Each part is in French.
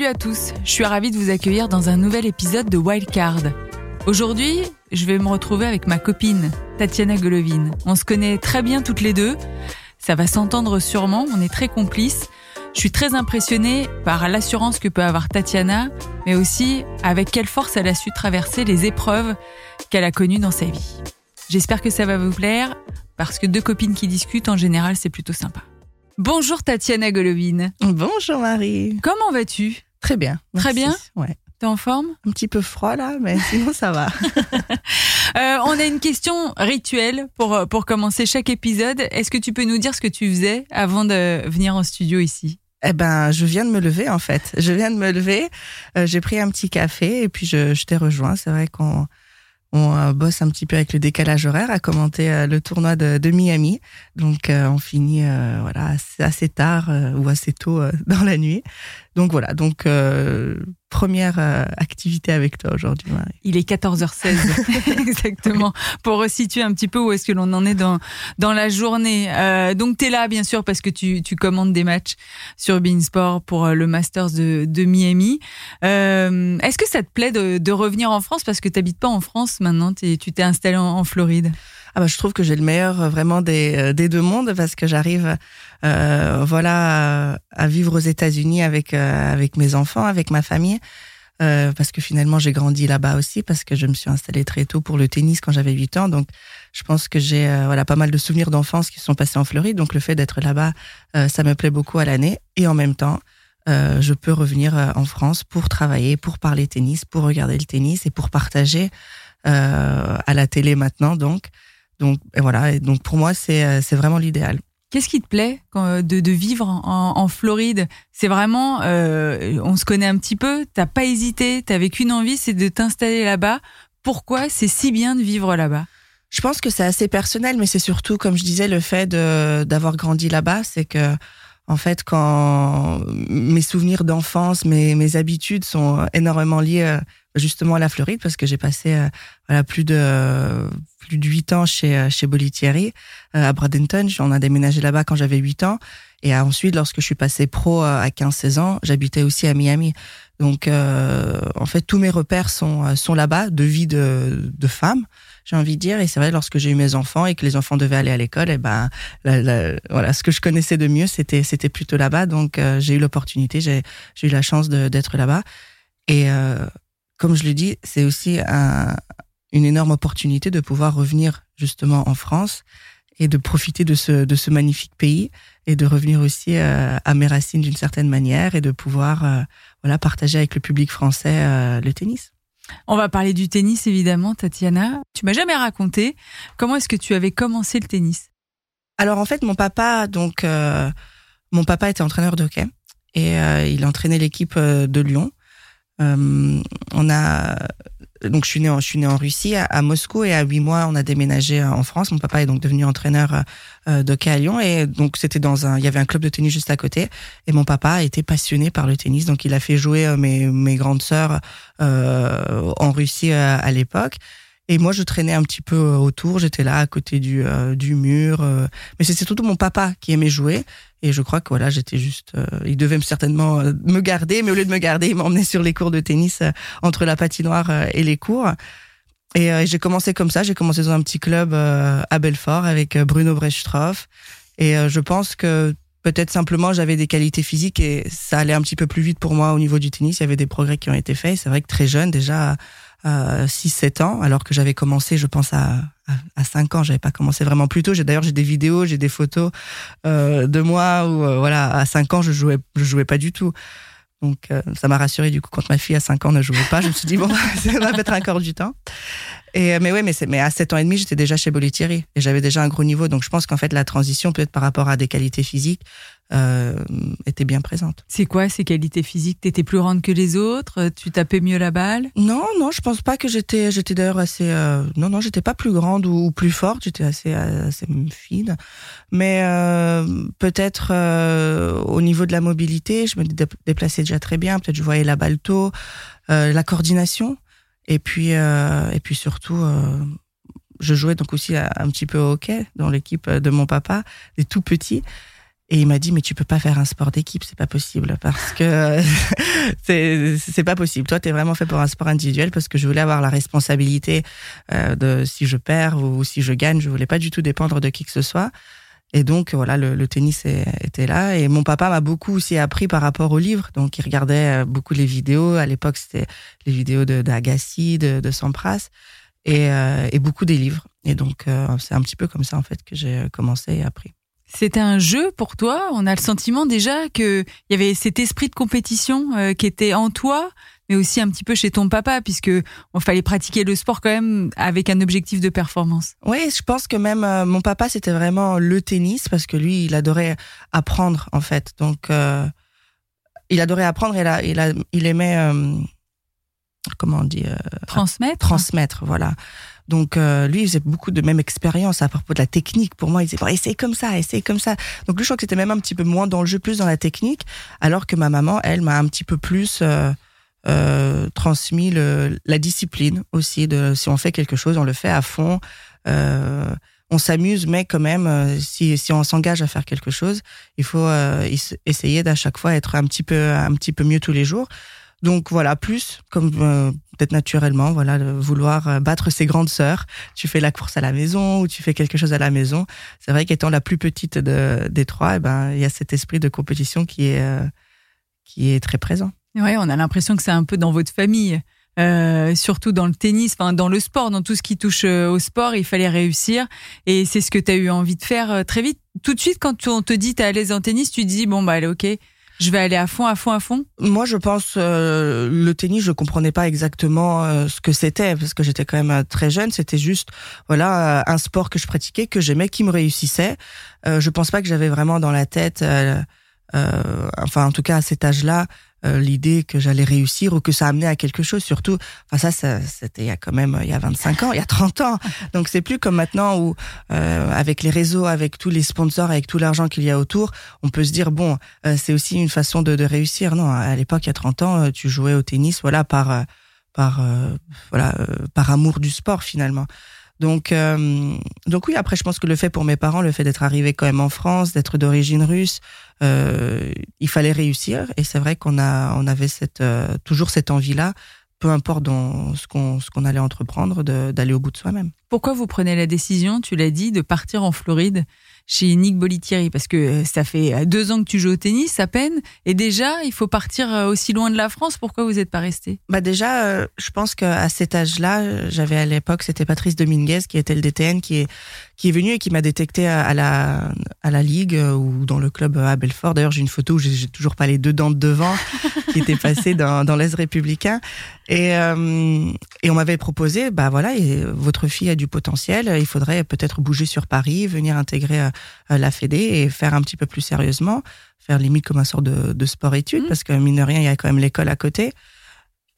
Salut à tous, je suis ravie de vous accueillir dans un nouvel épisode de Wildcard. Aujourd'hui, je vais me retrouver avec ma copine, Tatiana Golovine. On se connaît très bien toutes les deux, ça va s'entendre sûrement, on est très complices. Je suis très impressionnée par l'assurance que peut avoir Tatiana, mais aussi avec quelle force elle a su traverser les épreuves qu'elle a connues dans sa vie. J'espère que ça va vous plaire, parce que deux copines qui discutent, en général, c'est plutôt sympa. Bonjour Tatiana Golovine. Bonjour Marie. Comment vas-tu? Très bien. Très bien Ouais. T'es en forme? Un petit peu froid là, mais sinon ça va. Euh, on a une question rituelle pour, pour commencer chaque épisode. Est-ce que tu peux nous dire ce que tu faisais avant de venir en studio ici? Eh ben, je viens de me lever en fait. Je viens de me lever. euh, J'ai pris un petit café et puis je, je t'ai rejoint. C'est vrai qu'on on euh, bosse un petit peu avec le décalage horaire à commenter euh, le tournoi de, de Miami. Donc euh, on finit euh, voilà assez, assez tard euh, ou assez tôt euh, dans la nuit. Donc voilà. Donc euh, première euh, activité avec toi aujourd'hui, Marie. Il est 14h16 exactement pour resituer un petit peu où est-ce que l'on en est dans dans la journée. Euh, donc tu es là bien sûr parce que tu, tu commandes des matchs sur Beansport pour euh, le Masters de, de Miami. Euh, est-ce que ça te plaît de, de revenir en France? Parce que tu pas en France maintenant, tu t'es installé en, en Floride Ah bah, je trouve que j'ai le meilleur euh, vraiment des, euh, des deux mondes parce que j'arrive euh, voilà à, vivre aux États-Unis avec euh, avec mes enfants, avec ma famille. Euh, parce que finalement j'ai grandi là-bas aussi parce que je me suis installée très tôt pour le tennis quand j'avais 8 ans. Donc je pense que j'ai euh, voilà pas mal de souvenirs d'enfance qui sont passés en Floride. Donc le fait d'être là-bas euh, ça me plaît beaucoup à l'année. Et en même temps euh, je peux revenir en France pour travailler pour parler tennis pour regarder le tennis et pour partager à la télé maintenant donc donc et voilà, et donc pour moi c'est euh, vraiment l'idéal. Qu'est-ce qui te plaît quand- de, de vivre en, en Floride? C'est vraiment, euh, on se connaît un petit peu, t'as pas hésité, t'avais qu'une envie, c'est de t'installer là-bas. Pourquoi c'est si bien de vivre là-bas? Je pense que c'est assez personnel, mais c'est surtout comme je disais le fait d'avoir grandi là-bas, c'est que en fait quand mes souvenirs d'enfance, mes mes habitudes sont énormément liés euh, justement à la Floride parce que j'ai passé euh, voilà plus de plus de huit ans chez euh, chez Bolitieri euh, à Bradenton. On a déménagé là-bas quand j'avais 8 ans et ensuite lorsque je suis passé pro euh, à 15-16 ans, j'habitais aussi à Miami. Donc en fait tous mes repères sont sont là-bas de vie de de femme, j'ai envie de dire et c'est vrai lorsque j'ai eu mes enfants et que les enfants devaient aller à l'école et ben la- la- voilà ce que je connaissais de mieux c'était c'était plutôt là-bas donc j'ai eu l'opportunité, j'ai j'ai eu la chance d'être là-bas et comme je le dis, c'est aussi un, une énorme opportunité de pouvoir revenir justement en France et de profiter de ce, de ce magnifique pays et de revenir aussi euh, à mes racines d'une certaine manière et de pouvoir euh, voilà partager avec le public français euh, le tennis. On va parler du tennis évidemment, Tatiana. Tu m'as jamais raconté comment est-ce que tu avais commencé le tennis? Alors en fait, mon papa donc euh, mon papa était entraîneur de hockey et il entraînait l'équipe de Lyon. Euh, on a donc je suis né en, je suis né en Russie à, à Moscou et à huit mois on a déménagé euh, en France. Mon papa est donc devenu entraîneur euh, de à Lyon et donc c'était dans un il y avait un club de tennis juste à côté et mon papa était passionné par le tennis donc il a fait jouer mes mes grandes sœurs euh, en Russie euh, à l'époque. Et moi, je traînais un petit peu euh, autour. J'étais là, à côté du, euh, du mur. euh, mais c'est surtout mon papa qui aimait jouer. Et je crois que voilà, j'étais juste. il devait me- certainement me garder, mais au lieu de me garder, il m'emmenait sur les cours de tennis entre la patinoire et les cours. Et j'ai commencé comme ça. J'ai commencé dans un petit club à Belfort avec Bruno Brechtroff. Et je pense que peut-être simplement j'avais des qualités physiques et ça allait un petit peu plus vite pour moi au niveau du tennis. Il y avait des progrès qui ont été faits. C'est vrai que très jeune, déjà à 6-7 ans, alors que j'avais commencé, je pense, à, à, à 5 ans. J'avais pas commencé vraiment plus tôt. J'ai d'ailleurs j'ai des vidéos, j'ai des photos euh, de moi où euh, voilà, à 5 ans, je jouais je jouais pas du tout. Donc euh, ça m'a rassuré du coup quand ma fille à 5 ans ne jouait pas, je me suis dit bon, ça va mettre encore du temps. Et euh, mais ouais, mais c'est mais à 7 ans et demi, j'étais déjà chez Bollettieri et j'avais déjà un gros niveau donc je pense qu'en fait la transition peut-être par rapport à des qualités physiques euh, était bien présente. C'est quoi ces qualités physiques? T'étais plus grande que les autres? Tu tapais mieux la balle? Non, non, je pense pas que j'étais j'étais d'ailleurs assez euh, non non, j'étais pas plus grande ou, ou plus forte, j'étais assez assez fine. Mais euh, peut-être euh, au niveau de la mobilité, je me dé- déplaçais déjà très bien, peut-être je voyais la balle tôt, euh, la coordination et puis euh, et puis surtout euh, je jouais donc aussi un petit peu au hockey dans l'équipe de mon papa, des tout petits. Et il m'a dit mais tu peux pas faire un sport d'équipe, c'est pas possible parce que c'est pas possible. Toi, tu es vraiment fait pour un sport individuel parce que je voulais avoir la responsabilité euh, de si je perds ou si je gagne, je voulais pas du tout dépendre de qui que ce soit. Et donc voilà, le, le tennis était là. Et mon papa m'a beaucoup aussi appris par rapport aux livres. Donc il regardait euh, beaucoup les vidéos. À l'époque, c'était les vidéos de d'Agassi, de, de Sampras, et, euh, et beaucoup des livres. Et donc euh, c'est un petit peu comme ça en fait que j'ai commencé et appris. C'était un jeu pour toi. On a le sentiment déjà que il y avait cet esprit de compétition qui était en toi, mais aussi un petit peu chez ton papa, puisque on fallait pratiquer le sport quand même avec un objectif de performance. Oui, je pense que même euh, mon papa c'était vraiment le tennis parce que lui il adorait apprendre en fait, donc euh, il adorait apprendre et il, a, il aimait euh, comment on dit transmettre. Transmettre, voilà. Donc lui, il faisait beaucoup de même expérience à propos de la technique. Pour moi, il disait bon, essaye comme ça, essaye comme ça. Donc lui, je crois que c'était même un petit peu moins dans le jeu, plus dans la technique, alors que ma maman, elle, m'a un petit peu plus euh, transmis le, la discipline aussi. De si on fait quelque chose, on le fait à fond. Euh, on s'amuse, mais quand même, euh, si, si on s'engage à faire quelque chose, il faut euh, essayer d'à chaque fois être un petit peu un petit peu mieux tous les jours. Donc voilà, plus comme euh, peut-être naturellement, voilà, vouloir battre ses grandes sœurs. Tu fais la course à la maison ou tu fais quelque chose à la maison. C'est vrai qu'étant la plus petite de, des trois, eh ben il y a cet esprit de compétition qui est qui est très présent. Ouais, on a l'impression que c'est un peu dans votre famille. Euh, surtout dans le tennis, enfin dans le sport, dans tout ce qui touche euh, au sport, il fallait réussir. Et c'est ce que tu as eu envie de faire euh, très vite. Tout de suite, quand on te dit tu à l'aise en tennis, tu te dis, bon, bah allez, ok, je vais aller à fond, à fond, à fond Moi, je pense le tennis, je comprenais pas exactement ce que c'était parce que j'étais quand même très jeune. C'était juste, voilà, un sport que je pratiquais, que j'aimais, qui me réussissait. je pense pas que j'avais vraiment dans la tête, enfin, en tout cas à cet âge-là, euh, l'idée que j'allais réussir ou que ça amenait à quelque chose. Surtout, enfin ça, c'était il y a quand même il y a 25 ans, il y a 30 ans. Donc c'est plus comme maintenant où euh, avec les réseaux, avec tous les sponsors, avec tout l'argent qu'il y a autour, on peut se dire bon, euh, c'est aussi une façon de, de réussir. Non, à l'époque, il y a 30 ans, tu jouais au tennis, voilà par par voilà par amour du sport finalement. Donc, euh, donc oui, après, je pense que le fait pour mes parents, le fait d'être arrivé quand même en France, d'être d'origine russe, euh, il fallait réussir. Et c'est vrai qu'on a, on avait cette, euh, toujours cette envie-là, peu importe ce qu'on, ce qu'on allait entreprendre, d'aller au bout de soi-même. Pourquoi vous prenez la décision, tu l'as dit, de partir en Floride chez Nick Bolitieri parce que euh, ça fait euh, deux ans que tu joues au tennis à peine et déjà il faut partir euh, aussi loin de la France. Pourquoi vous n'êtes pas resté? Bah déjà, je pense qu'à cet âge-là, j'avais à l'époque c'était Patrice Dominguez qui était le DTN qui est qui est venu et qui m'a détecté à, la à la ligue ou dans le club à Belfort. D'ailleurs, j'ai une photo où j'ai toujours pas les deux dents de devant qui étaient passées dans dans l'Est républicain et et on m'avait proposé bah voilà, votre fille a du potentiel, il faudrait peut-être bouger sur Paris, venir intégrer euh, la Fédé et faire un petit peu plus sérieusement, faire limite comme un sort de, de sport-études, mmh. parce que mine de rien, il y a quand même l'école à côté.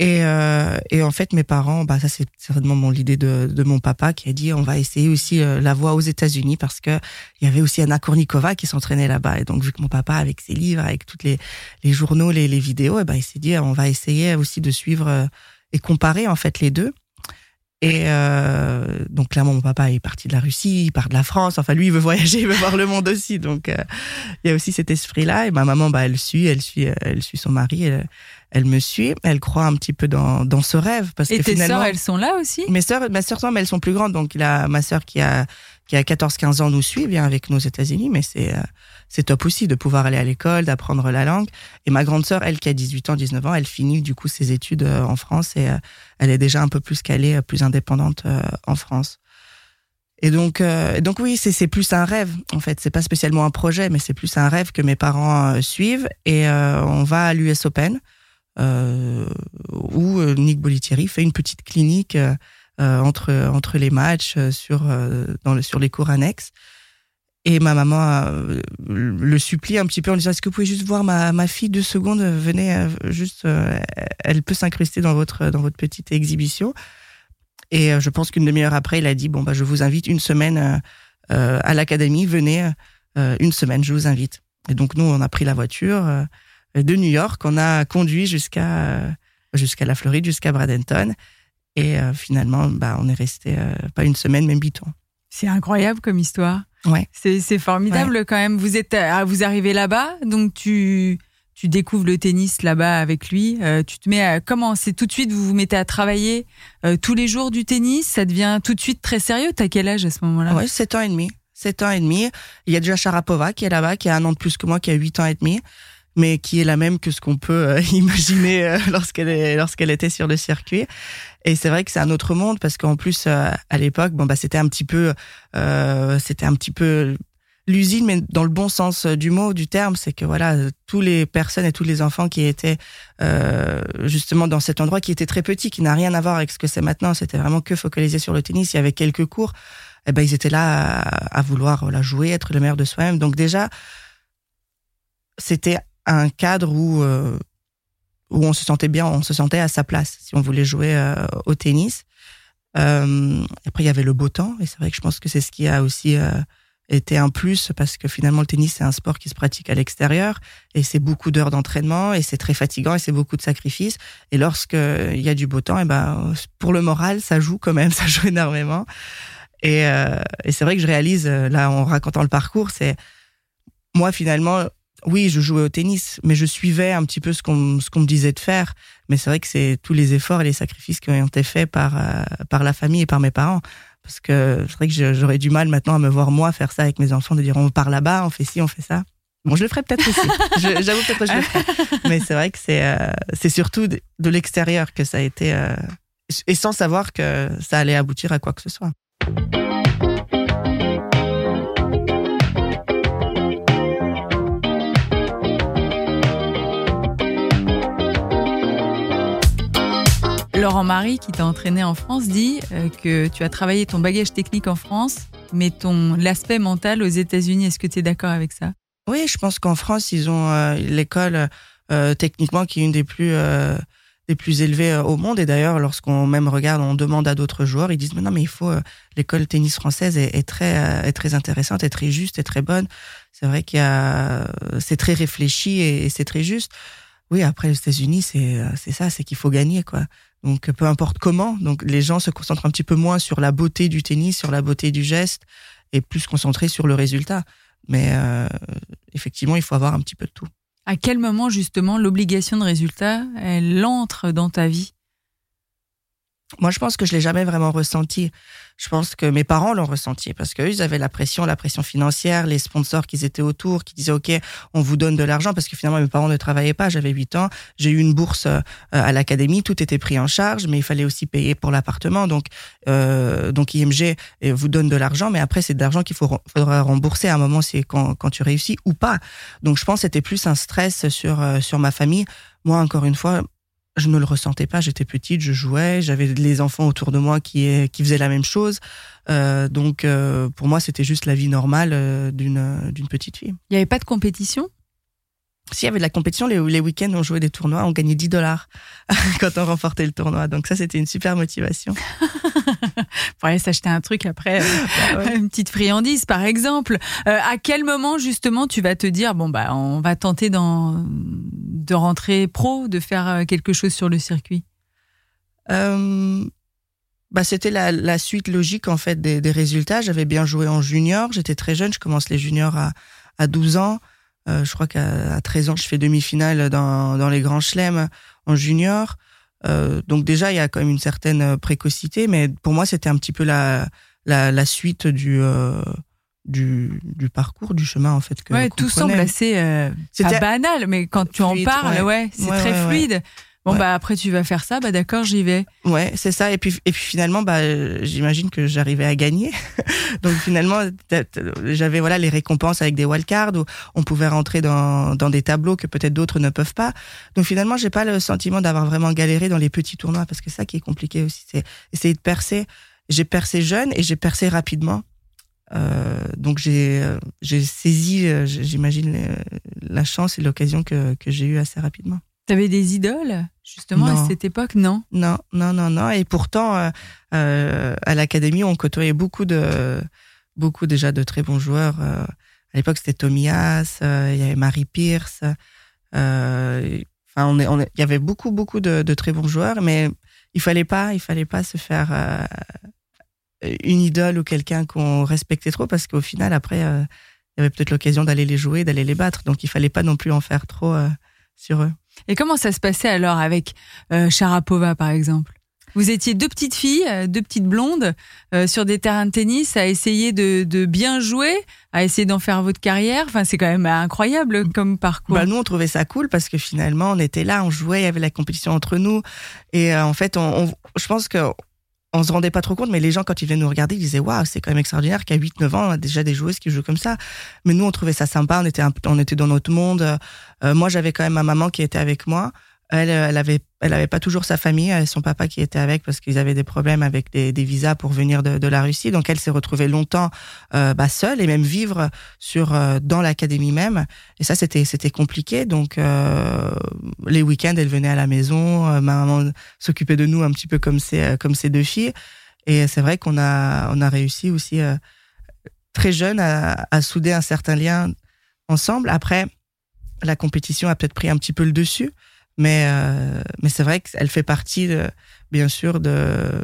Et, euh, et en fait, mes parents, bah ça c'est certainement l'idée de, de mon papa qui a dit on va essayer aussi euh, la voie aux États-Unis parce que il y avait aussi Anna Kournikova qui s'entraînait là-bas. Et donc vu que mon papa avec ses livres, avec toutes les, les journaux, les, les vidéos, et ben il s'est dit on va essayer aussi de suivre euh, et comparer en fait les deux. Et euh, donc clairement, mon papa est parti de la Russie, il part de la France. Enfin, lui, il veut voyager, il veut voir le monde aussi. Donc, euh, il y a aussi cet esprit-là. Et ma maman, bah, elle suit, elle suit, elle suit son mari. Elle, elle me suit. Elle croit un petit peu dans, dans ce rêve. Parce et que tes finalement, sœurs, elles sont là aussi? Mes sœurs, ma sœur, mais elles sont plus grandes. Donc, il a ma sœur qui a qui a 14-15 ans nous suit, vient avec nous aux États-Unis. Mais c'est euh, c'est top aussi de pouvoir aller à l'école, d'apprendre la langue. Et ma grande sœur, elle qui a 18 ans, 19 ans, elle finit du coup ses études euh, en France et euh, elle est déjà un peu plus calée, euh, plus indépendante en France. Et donc, donc oui, c'est plus un rêve en fait. C'est pas spécialement un projet, mais c'est plus un rêve que mes parents suivent. Et on va à l'US Open où Nick Bolitieri fait une petite clinique entre entre les matchs sur dans le, sur les cours annexes. Et ma maman euh, le supplie un petit peu en disant est-ce que vous pouvez juste voir ma, ma fille deux secondes venez euh, juste euh, elle peut s'incruster dans votre dans votre petite exhibition. Et je pense qu'une demi-heure après il a dit bon bah je vous invite une semaine à l'académie venez une semaine je vous invite. Et donc nous on a pris la voiture de New York on a conduit jusqu'à jusqu'à la Floride jusqu'à Bradenton et finalement bah on est resté pas une semaine même huit ans c'est incroyable comme histoire Ouais. C'est formidable quand même. Vous êtes, ah, vous arrivez là-bas, donc tu tu découvres le tennis là-bas avec lui. Euh, tu te mets à, comment C'est tout de suite vous vous mettez à travailler euh, tous les jours du tennis? Ça devient tout de suite très sérieux? T'as quel âge à ce moment-là? Ouais, 7 ans et demi. 7 ans et demi. Il y a déjà Sharapova qui est là-bas, qui a un an de plus que moi, qui a 8 ans et demi, mais qui est la même que ce qu'on peut euh, imaginer lorsqu'elle est, lorsqu'elle était sur le circuit. Et c'est vrai que c'est un autre monde parce qu'en plus à l'époque, bon bah c'était un petit peu, c'était un petit peu l'usine, mais dans le bon sens du mot, du terme, c'est que voilà, tous les personnes et tous les enfants qui étaient euh, justement dans cet endroit, qui était très petit, qui n'a rien à voir avec ce que c'est maintenant, c'était vraiment que focalisé sur le tennis. Il y avait quelques cours, et eh ben ils étaient là à, vouloir la jouer, être le meilleur de soi-même. Donc déjà, c'était un cadre où euh, où on se sentait bien, on se sentait à sa place si on voulait jouer euh, au tennis. Euh, après, il y avait le beau temps, et c'est vrai que je pense que c'est ce qui a aussi était un plus parce que finalement le tennis c'est un sport qui se pratique à l'extérieur et c'est beaucoup d'heures d'entraînement et c'est très fatigant et c'est beaucoup de sacrifices et lorsque il y a du beau temps et ben pour le moral ça joue quand même ça joue énormément et, euh, et c'est vrai que je réalise là en racontant le parcours c'est moi finalement oui, je jouais au tennis, mais je suivais un petit peu ce qu'on ce qu'on me disait de faire. Mais c'est vrai que c'est tous les efforts et les sacrifices qui ont été faits par euh, par la famille et par mes parents parce que c'est vrai que j'aurais du mal maintenant à me voir moi faire ça avec mes enfants, de dire on part là-bas, on fait ci, on fait ça. Bon, je le ferai peut-être aussi. J'avoue peut-être que je le ferai. Mais c'est vrai que c'est euh, c'est surtout de, l'extérieur que ça a été euh, et sans savoir que ça allait aboutir à quoi que ce soit. Laurent Marie, qui t'a entraîné en France, dit euh, que tu as travaillé ton bagage technique en France, mais ton l'aspect mental aux États-Unis. Est-ce que tu es d'accord avec ça? Oui, je pense qu'en France, ils ont euh, l'école euh, techniquement qui est une des plus des plus élevées au monde. Et d'ailleurs, lorsqu'on même regarde, on demande à d'autres joueurs, ils disent mais non, mais il faut l'école tennis française est, très est très intéressante, est très juste, est très bonne. C'est vrai qu'il y a c'est très réfléchi et, et c'est très juste. Oui, après les États-Unis, c'est c'est ça, c'est qu'il faut gagner quoi. Donc peu importe comment, donc les gens se concentrent un petit peu moins sur la beauté du tennis, sur la beauté du geste, et plus concentrés sur le résultat. Mais euh, effectivement, il faut avoir un petit peu de tout. À quel moment justement l'obligation de résultat, elle entre dans ta vie? Moi, je pense que je l'ai jamais vraiment ressenti. Je pense que mes parents l'ont ressenti parce qu'eux, ils avaient la pression, la pression financière, les sponsors qui étaient autour, qui disaient, OK, on vous donne de l'argent parce que finalement, mes parents ne travaillaient pas. J'avais 8 ans. J'ai eu une bourse euh, à l'académie. Tout était pris en charge, mais il fallait aussi payer pour l'appartement. Donc, euh, donc IMG euh, vous donne de l'argent, mais après, c'est de l'argent qu'il faudra rembourser à un moment, c'est quand, quand tu réussis ou pas. Donc, je pense que c'était plus un stress sur, euh, sur ma famille. Moi, encore une fois, je ne le ressentais pas. J'étais petite, je jouais, j'avais les enfants autour de moi qui qui faisaient la même chose. Euh, donc euh, pour moi, c'était juste la vie normale euh, d'une d'une petite fille. Il n'y avait pas de compétition? S'il y avait de la compétition, les, les week-ends, on jouait des tournois, on gagnait 10 dollars quand on remportait le tournoi. Donc ça, c'était une super motivation. Pour aller s'acheter un truc après, bah une petite friandise, par exemple. Euh, à quel moment, justement, tu vas te dire, bon, bah, on va tenter de rentrer pro, de faire euh, quelque chose sur le circuit? Euh, bah, C'était la, la, suite logique, en fait, des, des résultats. J'avais bien joué en junior. J'étais très jeune. Je commence les juniors à, à 12 ans. Euh, je crois qu'à 13 ans, je fais demi-finale dans, dans les grands chelems en junior. Euh, donc déjà, il y a quand même une certaine précocité, mais pour moi, c'était un petit peu la, la, la suite du, euh, du, du parcours, du chemin en fait. Que, ouais, tout semble assez euh, pas banal, mais quand tu en parles, ouais, c'est très fluide. Bon bah après tu vas faire ça, bah d'accord j'y vais. Ouais c'est ça et puis et puis finalement bah j'imagine que j'arrivais à gagner. Donc finalement j'avais voilà les récompenses avec des wildcards où on pouvait rentrer dans dans des tableaux que peut-être d'autres ne peuvent pas. Donc finalement j'ai pas le sentiment d'avoir vraiment galéré dans les petits tournois parce que ça qui est compliqué aussi c'est essayer de percer. J'ai percé jeune et j'ai percé rapidement. Euh, donc j'ai euh, j'ai saisi euh, j'imagine la chance et l'occasion que que j'ai eu assez rapidement. T'avais des idoles justement à cette époque, non? Non, non, non, non. Et pourtant, euh, euh, à l'académie, on côtoyait beaucoup de, beaucoup déjà de très bons joueurs. Euh, à l'époque, c'était Tomias, il y avait Marie Pierce. Enfin, on est, on il y avait beaucoup, beaucoup de, de, très bons joueurs, mais il fallait pas, il fallait pas se faire une idole ou quelqu'un qu'on respectait trop parce qu'au final, après, il y avait peut-être l'occasion d'aller les jouer, d'aller les battre. Donc, il fallait pas non plus en faire trop sur eux. Et comment ça se passait alors avec Sharapova, par exemple? Vous étiez deux petites filles, euh, deux petites blondes, euh, sur des terrains de tennis, à essayer de, bien jouer, à essayer d'en faire votre carrière? Enfin, c'est quand même incroyable comme parcours. Bah, nous, on trouvait ça cool parce que finalement, on était là, on jouait, il y avait la compétition entre nous. Et euh, en fait, on, je pense que on se rendait pas trop compte, mais les gens, quand ils venaient nous regarder, ils disaient, waouh, c'est quand même extraordinaire qu'à 8, 9 ans, on a déjà des joueuses qui jouent comme ça. Mais nous, on trouvait ça sympa, on était, on était dans notre monde. moi, j'avais quand même ma maman qui était avec moi. Elle, euh, elle avait, elle avait pas toujours sa famille, et son papa qui était avec parce qu'ils avaient des problèmes avec des, visas pour venir de, la Russie. Donc elle s'est retrouvée longtemps euh, bah, seule et même vivre sur euh, dans l'académie même. Et ça c'était c'était compliqué. Donc euh, les week-ends elle venait à la maison, euh, ma maman s'occupait de nous un petit peu comme ses comme ses deux filles. Et c'est vrai qu'on a on a réussi aussi très jeune à, à souder un certain lien ensemble. Après la compétition a peut-être pris un petit peu le dessus. Mais, euh, mais c'est vrai qu'elle fait partie, de, bien sûr, de.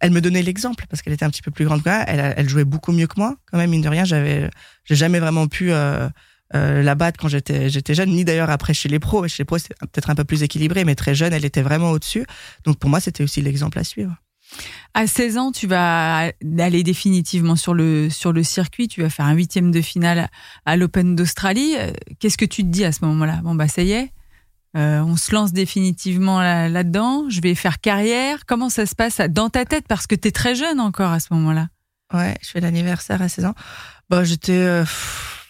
Elle me donnait l'exemple parce qu'elle était un petit peu plus grande que moi. Elle, elle jouait beaucoup mieux que moi, quand même, mine de rien. J'avais, j'ai jamais vraiment pu euh, euh, la battre quand j'étais, j'étais jeune, ni d'ailleurs après chez les pros. Chez les pros, c'est peut-être un peu plus équilibré, mais très jeune, elle était vraiment au-dessus. Donc pour moi, c'était aussi l'exemple à suivre. À 16 ans, tu vas aller définitivement sur le, sur le circuit. Tu vas faire un huitième de finale à l'Open d'Australie. Qu'est-ce que tu te dis à ce moment-là? Bon, bah, ça y est, euh, on se lance définitivement là-dedans, je vais faire carrière. Comment ça se passe dans ta tête? Parce que tu es très jeune encore à ce moment-là. Ouais, je fais l'anniversaire à 16 ans. Bon, j'étais. Euh,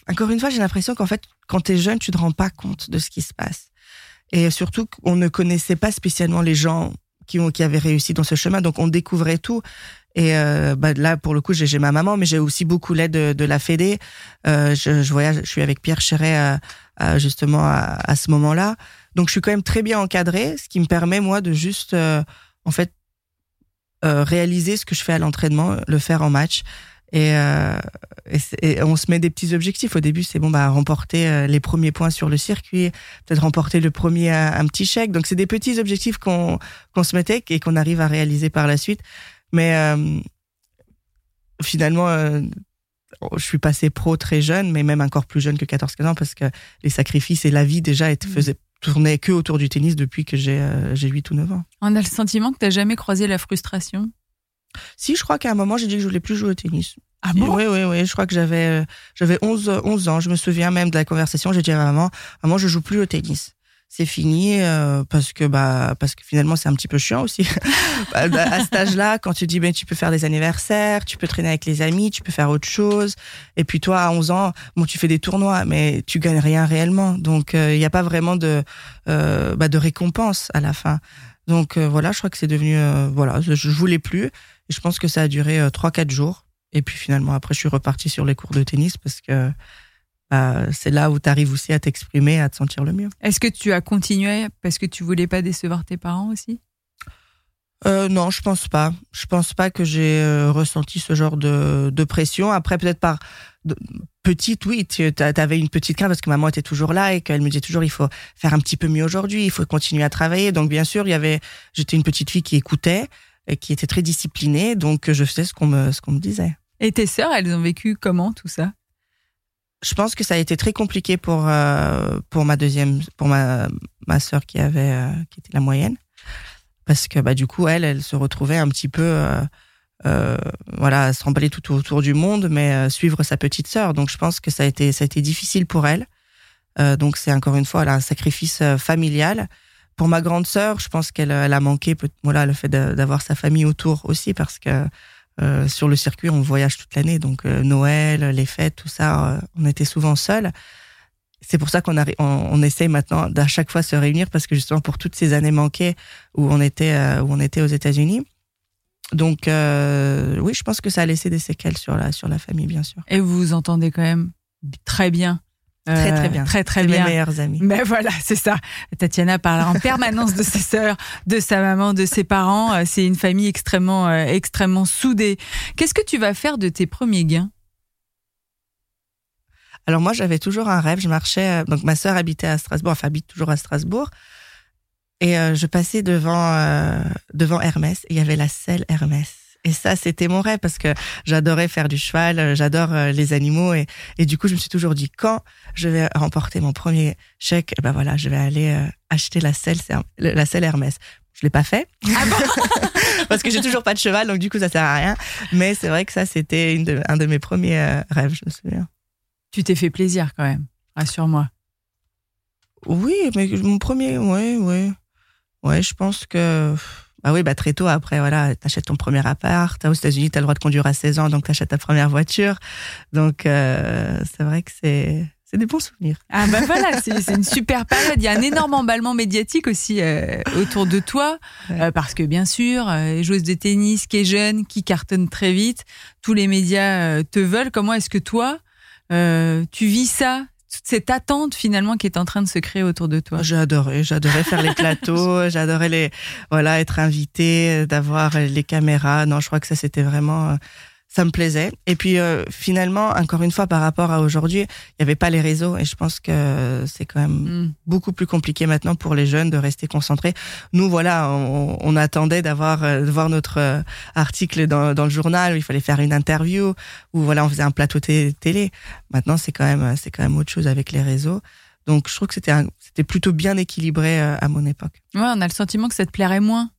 encore une fois, j'ai l'impression qu'en fait, quand tu es jeune, tu te rends pas compte de ce qui se passe. Et surtout qu'on ne connaissait pas spécialement les gens qui, ont, qui avaient réussi dans ce chemin, donc on découvrait tout. Et euh, bah là, pour le coup, j'ai ma maman, mais j'ai aussi beaucoup l'aide de, la Fédé. Euh, je, je, voyage, je suis avec Pierre Chéret justement à, à ce moment-là. Donc je suis quand même très bien encadré, ce qui me permet moi de juste euh, en fait euh, réaliser ce que je fais à l'entraînement, le faire en match. Et, euh, et, on se met des petits objectifs. Au début, c'est bon, bah remporter euh, les premiers points sur le circuit, peut-être remporter le premier un, petit chèque. Donc c'est des petits objectifs qu'on qu'on se mettait et qu'on arrive à réaliser par la suite. Mais euh, finalement, je suis passé pro très jeune, mais même encore plus jeune que 14-15 ans parce que les sacrifices et la vie déjà étaient, mmh. faisaient tournais que autour du tennis depuis que j'ai euh, j'ai 8 ou 9 ans. On a le sentiment que tu n'as jamais croisé la frustration? Si, je crois qu'à un moment, j'ai dit que je voulais plus jouer au tennis. Ah bon? Oui, oui, oui. Je crois que j'avais euh, j'avais 11, 11 ans. Je me souviens même de la conversation. J'ai dit à maman, maman, je joue plus au tennis c'est fini euh, parce que bah parce que finalement c'est un petit peu chiant aussi. Bah, bah, à cet âge-là quand tu dis ben tu peux faire des anniversaires tu peux traîner avec les amis tu peux faire autre chose. Et puis toi à 11 ans bon tu fais des tournois mais tu gagnes rien réellement. Donc il euh, n'y a pas vraiment de euh, bah, de récompense à la fin. Donc voilà je crois que c'est devenu voilà je, voulais plus. Je pense que ça a duré trois quatre jours. Et puis finalement après je suis reparti sur les cours de tennis parce que euh, c'est là où tu arrives aussi à t'exprimer, à te sentir le mieux. Est-ce que tu as continué parce que tu voulais pas décevoir tes parents aussi? Euh, non, je pense pas. Je pense pas que j'ai euh, ressenti ce genre de, de pression. Après, peut-être par de, petite, oui, tu avais une petite crainte parce que maman était toujours là et qu'elle me disait toujours il faut faire un petit peu mieux aujourd'hui, il faut continuer à travailler. Donc bien sûr, il y avait, j'étais une petite fille qui écoutait et qui était très disciplinée, donc je faisais ce qu'on me ce qu'on me disait. Et tes sœurs, elles ont vécu comment tout ça? Je pense que ça a été très compliqué pour euh, pour ma deuxième pour ma ma sœur qui avait euh, qui était la moyenne. Parce que bah du coup elle elle se retrouvait un petit peu euh, euh voilà se remballer tout autour du monde mais suivre sa petite sœur. Donc je pense que ça a été ça a été difficile pour elle. Donc c'est encore une fois là, un sacrifice familial. Pour ma grande sœur je pense qu'elle elle a manqué voilà le fait d'avoir sa famille autour aussi parce que euh, sur le circuit, on voyage toute l'année, donc euh, Noël, les fêtes, tout ça, euh, on était souvent seuls. C'est pour ça qu'on on, on essaye maintenant d'à chaque fois se réunir parce que justement pour toutes ces années manquées où on était où on était aux États-Unis. Donc oui, je pense que ça a laissé des séquelles sur la sur la famille, bien sûr. Et vous vous entendez quand même très bien. Très très bien. Très très bien. Mes meilleurs amis. Mais voilà, c'est ça. Tatiana parle en permanence de ses sœurs, de sa maman, de ses parents. Euh, c'est une famille extrêmement euh, extrêmement soudée. Qu'est-ce que tu vas faire de tes premiers gains? Alors moi, j'avais toujours un rêve. Je marchais. Euh, donc ma sœur habitait à Strasbourg, enfin habite toujours à Strasbourg. Et je passais devant devant Hermès. Et il y avait la selle Hermès. Et ça, c'était mon rêve parce que j'adorais faire du cheval, euh, j'adore euh, les animaux et, et du coup, je me suis toujours dit quand je vais remporter mon premier chèque, eh ben voilà, je vais aller euh, acheter la selle, la selle Hermès. Je l'ai pas fait ah parce que j'ai toujours pas de cheval, donc du coup, ça sert à rien. Mais c'est vrai que ça, c'était un de mes premiers rêves, je me souviens. Tu t'es fait plaisir quand même, rassure-moi. Oui, mais mon premier, ouais, ouais, ouais, je pense que bah oui, bah très tôt après, voilà, t'achètes ton premier appart. Aux États-Unis, t'as le droit de conduire à 16 ans, donc t'achètes ta première voiture. Donc euh, c'est vrai que c'est c'est des bons souvenirs. Ah bah voilà, c'est une super période. Il y a un énorme emballement médiatique aussi euh, autour de toi, euh, parce que bien sûr, euh, joueuse de tennis qui est jeune, qui cartonne très vite, tous les médias te veulent. Comment est-ce que toi, tu vis ça? Toute cette attente finalement qui est en train de se créer autour de toi J'adorais, j'adorais faire les plateaux, j'adorais les voilà être invité, d'avoir les caméras. Non, je crois que ça c'était vraiment ça me plaisait. Et puis euh, finalement, encore une fois, par rapport à aujourd'hui, il n'y avait pas les réseaux et je pense que c'est quand même mm. beaucoup plus compliqué maintenant pour les jeunes de rester concentrés. Nous, voilà, on, on attendait d'avoir euh, de voir notre euh, article dans, dans, le journal où il fallait faire une interview ou voilà, on faisait un plateau télé. Maintenant, c'est quand même c'est quand même autre chose avec les réseaux. Donc, je trouve que c'était c'était plutôt bien équilibré à mon époque. Ouais, on a le sentiment que ça te plairait moins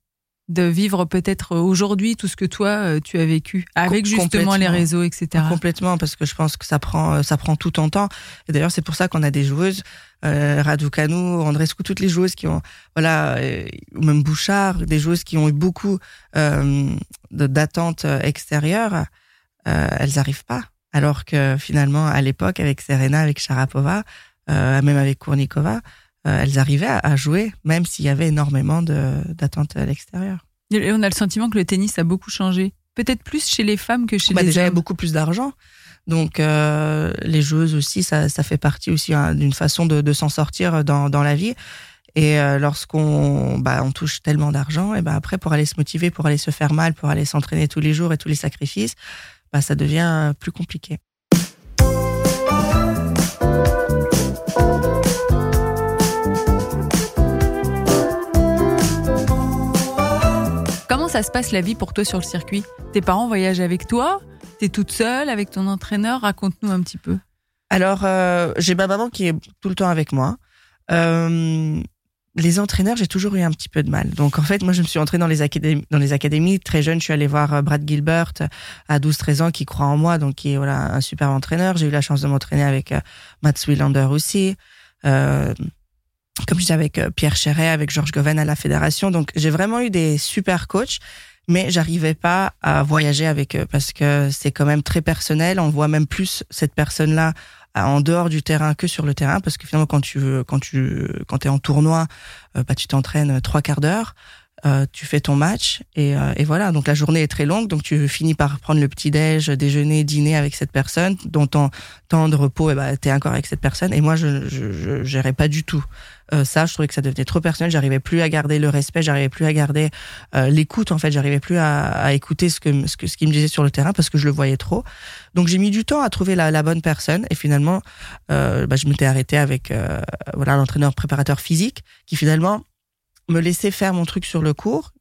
de vivre peut-être aujourd'hui tout ce que toi euh, tu as vécu avec justement les réseaux etc complètement parce que je pense que ça prend euh, ça prend tout ton temps. Et d'ailleurs c'est pour ça qu'on a des joueuses euh, Raducanu Andrescu toutes les joueuses qui ont voilà euh, ou même Bouchard des joueuses qui ont eu beaucoup euh, d'attentes extérieures elles arrivent pas. Alors que finalement à l'époque avec Serena avec Sharapova même avec Kournikova euh, elles arrivaient à, jouer, même s'il y avait énormément d'attentes à l'extérieur. Et on a le sentiment que le tennis a beaucoup changé. Peut-être plus chez les femmes que chez bah les déjà, hommes. il y a beaucoup plus d'argent. Donc euh, les joueuses aussi, ça, ça fait partie aussi hein, d'une façon de, de s'en sortir dans, dans la vie. Et euh, lorsqu'on bah, on touche tellement d'argent, et ben après pour aller se motiver, pour aller se faire mal, pour aller s'entraîner tous les jours et tous les sacrifices, bah, ça devient plus compliqué. Ça se passe la vie pour toi sur le circuit Tes parents voyagent avec toi T'es toute seule avec ton entraîneur Raconte-nous un petit peu. Alors, euh, j'ai ma maman qui est tout le temps avec moi. Euh, les entraîneurs, j'ai toujours eu un petit peu de mal. Donc, en fait, moi, je me suis entraînée dans les académies. Très jeune, je suis allée voir euh, Brad Gilbert à 12-13 ans qui croit en moi, donc qui est voilà, un super entraîneur. J'ai eu la chance de m'entraîner avec Mats Wilander aussi. Comme je disais avec euh, Pierre Chéret, avec Georges Goven à la fédération. Donc j'ai vraiment eu des super coachs, mais j'arrivais pas à voyager avec eux parce que c'est quand même très personnel. On voit même plus cette personne-là euh, en dehors du terrain que sur le terrain parce que finalement quand tu quand tu quand es en tournoi, euh, bah tu t'entraînes trois quarts d'heure. Tu fais ton match et, euh, et, voilà. Donc la journée est très longue, donc tu finis par prendre le petit déj, déjeuner, dîner avec cette personne, dont ton temps de repos, eh ben, t'es encore avec cette personne. Et moi, je, je, je gérais pas du tout euh, ça. Je trouvais que ça devenait trop personnel. J'arrivais plus à garder le respect, j'arrivais plus à garder l'écoute. En fait, j'arrivais plus à, à, écouter ce que ce que ce qu'il me disait sur le terrain parce que je le voyais trop. Donc j'ai mis du temps à trouver la, la bonne personne et finalement, bah, je m'étais arrêté avec voilà l'entraîneur préparateur physique qui finalement me laisser faire mon truc sur le cours,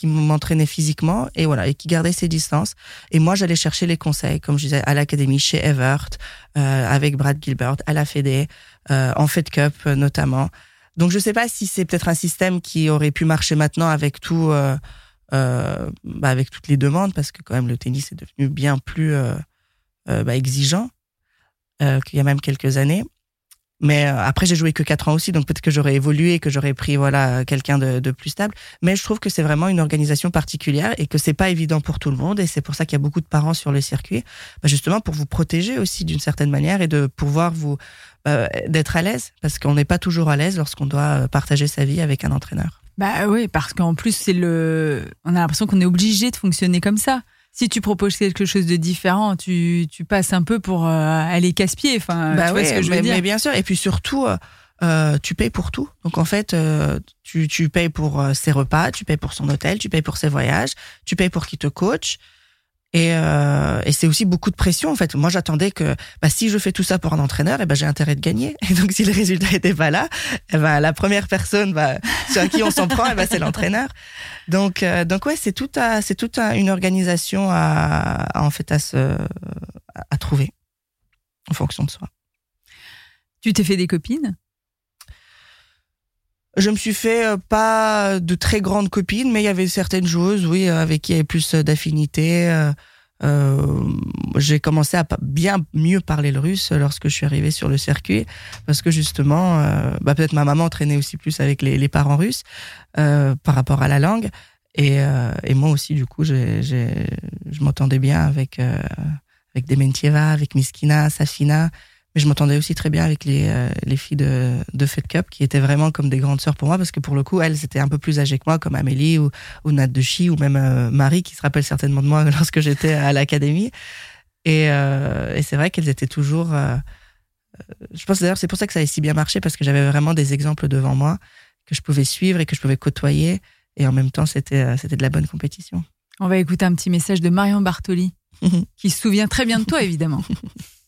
qui m'entraînait physiquement et voilà et qui gardait ses distances et moi j'allais chercher les conseils comme je disais à l'académie chez Evert euh, avec Brad Gilbert à la Fédé euh, en Fed Cup euh, notamment donc je sais pas si c'est peut-être un système qui aurait pu marcher maintenant avec tout euh, euh, bah avec toutes les demandes parce que quand même le tennis est devenu bien plus euh, bah, exigeant qu'il y a même quelques années mais euh, après, j'ai joué que quatre ans aussi, donc peut-être que j'aurais évolué, que j'aurais pris voilà quelqu'un de, de, plus stable. Mais je trouve que c'est vraiment une organisation particulière et que c'est pas évident pour tout le monde. Et c'est pour ça qu'il y a beaucoup de parents sur le circuit, bah justement pour vous protéger aussi d'une certaine manière et de pouvoir vous bah, d'être à l'aise, parce qu'on n'est pas toujours à l'aise lorsqu'on doit euh, partager sa vie avec un entraîneur. Bah oui, parce qu'en plus c'est le, on a l'impression qu'on est obligé de fonctionner comme ça si tu proposes quelque chose de différent, tu, tu passes un peu pour euh, aller casse-pied. Enfin, bah tu vois ce que je veux mais, dire. mais bien sûr. Et puis surtout, euh, euh tu payes pour tout. Donc en fait, euh, tu, tu payes pour ses repas, tu payes pour son hôtel, tu payes pour ses voyages, tu payes pour qu'il te coach. Et, euh, et c'est aussi beaucoup de pression en fait. Moi, j'attendais que bah, si je fais tout ça pour un entraîneur, eh ben j'ai intérêt de gagner. Et donc, si le résultat n'était pas là, eh ben, la première personne bah, sur qui on s'en prend, eh ben, c'est l'entraîneur. Donc, euh, donc ouais, c'est tout, c'est toute une organisation à, à, en fait à se à trouver en fonction de soi. Tu t'es fait des copines? Je me suis fait euh, pas de très grandes copines, mais il y avait certaines choses, oui, avec qui il y avait plus d'affinité. Euh, euh, j'ai commencé à bien mieux parler le russe lorsque je suis arrivée sur le circuit, parce que justement, euh, bah, peut-être ma maman traînait aussi plus avec les, les parents russes euh, par rapport à la langue, et, et moi aussi, du coup, j'ai, je m'entendais bien avec avec Dementieva, avec Miskina, Safina, mais je m'entendais aussi très bien avec les, euh, les filles de, de Fed Cup, qui étaient vraiment comme des grandes sœurs pour moi, parce que pour le coup, elles étaient un peu plus âgées que moi, comme Amélie ou, ou Nat de Chi, ou même euh, Marie, qui se rappelle certainement de moi lorsque j'étais à l'académie. Et, euh, et c'est vrai qu'elles étaient toujours... Euh, je pense d'ailleurs c'est pour ça que ça a si bien marché, parce que j'avais vraiment des exemples devant moi que je pouvais suivre et que je pouvais côtoyer. Et en même temps, c'était c'était de la bonne compétition. On va écouter un petit message de Marion Bartoli, qui se souvient très bien de toi, évidemment.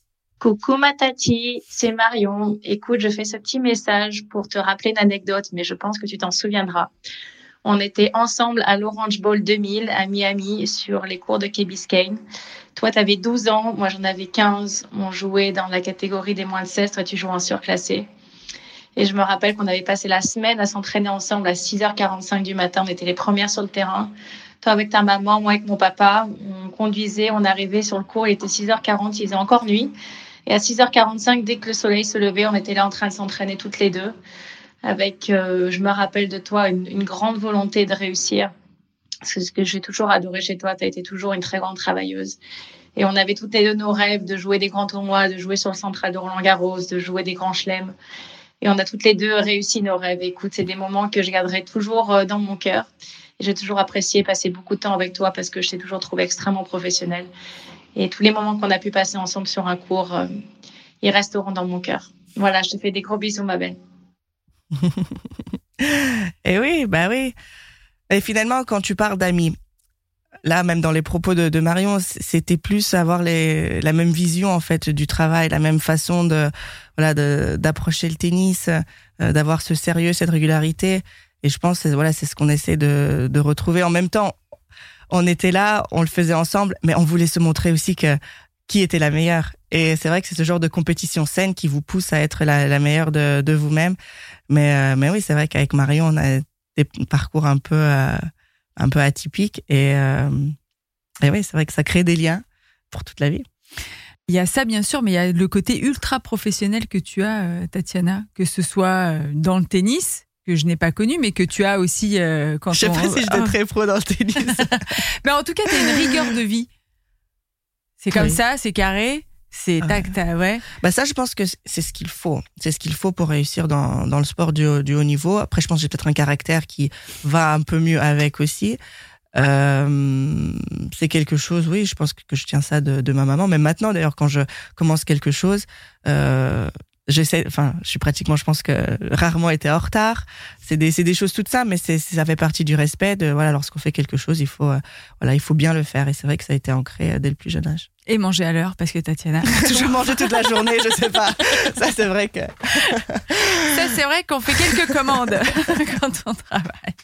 Coucou ma tati, c'est Marion. Écoute, je fais ce petit message pour te rappeler une anecdote, mais je pense que tu t'en souviendras. On était ensemble à l'Orange Bowl 2000 à Miami sur les cours de Key Biscayne. Toi, tu avais 12 ans, moi j'en avais 15. On jouait dans la catégorie des moins de 16, toi tu jouais en surclassé. Et je me rappelle qu'on avait passé la semaine à s'entraîner ensemble à 6h45 du matin. On était les premières sur le terrain. Toi avec ta maman, moi avec mon papa. On conduisait, on arrivait sur le cours, il était 6h40, il faisait encore nuit. Et à 6h45, dès que le soleil se levait, on était là en train de s'entraîner toutes les deux, avec, euh, je me rappelle de toi, une, grande volonté de réussir. C'est ce que j'ai toujours adoré chez toi. Tu as été toujours une très grande travailleuse. Et on avait toutes les deux nos rêves de jouer des grands tournois, de jouer sur le central de Roland Garros, de jouer des grands chelems. Et on a toutes les deux réussi nos rêves. Écoute, c'est des moments que je garderai toujours euh, dans mon cœur. J'ai toujours apprécié passer beaucoup de temps avec toi parce que je t'ai toujours trouvé extrêmement professionnelle. Et tous les moments qu'on a pu passer ensemble sur un cours, euh, ils resteront dans mon cœur. Voilà, je te fais des gros bisous, ma belle. Et oui, bah oui. Et finalement, quand tu parles d'amis, là, même dans les propos de, Marion, c'était plus avoir la même vision en fait du travail, la même façon de voilà d'approcher le tennis, euh, d'avoir ce sérieux, cette régularité. Et je pense, voilà, c'est ce qu'on essaie de retrouver. En même temps, on était là, on le faisait ensemble, mais on voulait se montrer aussi que qui était la meilleure. Et c'est vrai que c'est ce genre de compétition saine qui vous pousse à être la, meilleure de, vous-même. Mais, euh, mais oui, c'est vrai qu'avec Marion, on a des parcours un peu, euh, atypiques. Et, euh, et oui, c'est vrai que ça crée des liens pour toute la vie. Il y a ça, bien sûr, mais il y a le côté ultra professionnel que tu as, Tatiana, que ce soit dans le tennis, que je n'ai pas connu, mais que tu as aussi euh, quand Je sais pas si j'étais ah. très pro dans le tennis. mais en tout cas, tu as une rigueur de vie. C'est comme ça, c'est carré, c'est tac, tac, ouais. Bah ça, je pense que c'est ce qu'il faut. C'est ce qu'il faut pour réussir dans, dans le sport du, du haut niveau. Après, je pense que j'ai peut-être un caractère qui va un peu mieux avec aussi. Euh, c'est quelque chose, oui, je pense que, je tiens ça de, de ma maman. Même maintenant, d'ailleurs, quand je commence quelque chose, euh, j'essaie, enfin, je suis pratiquement, je pense que rarement été en retard. C'est des, c'est des choses toutes ça, mais c'est, ça fait partie du respect. De voilà, lorsqu'on fait quelque chose, il faut, euh, voilà, il faut bien le faire. Et c'est vrai que ça a été ancré euh, dès le plus jeune âge. Et manger à l'heure, parce que Tatiana toujours manger toute la journée, je sais pas. Ça, c'est vrai que. ça, c'est vrai qu'on fait quelques commandes quand on travaille.